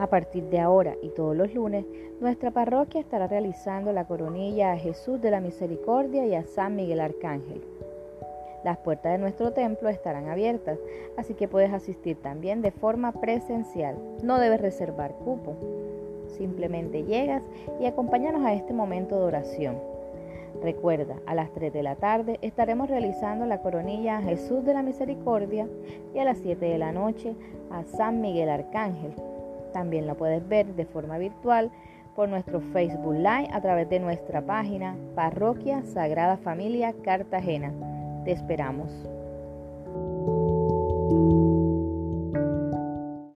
A partir de ahora y todos los lunes, nuestra parroquia estará realizando la coronilla a Jesús de la Misericordia y a San Miguel Arcángel. Las puertas de nuestro templo estarán abiertas, así que puedes asistir también de forma presencial. No debes reservar cupo. Simplemente llegas y acompáñanos a este momento de oración. Recuerda, a las 3 de la tarde estaremos realizando la coronilla a Jesús de la Misericordia y a las 7 de la noche a San Miguel Arcángel. También lo puedes ver de forma virtual por nuestro Facebook Live a través de nuestra página Parroquia Sagrada Familia Cartagena. Te esperamos.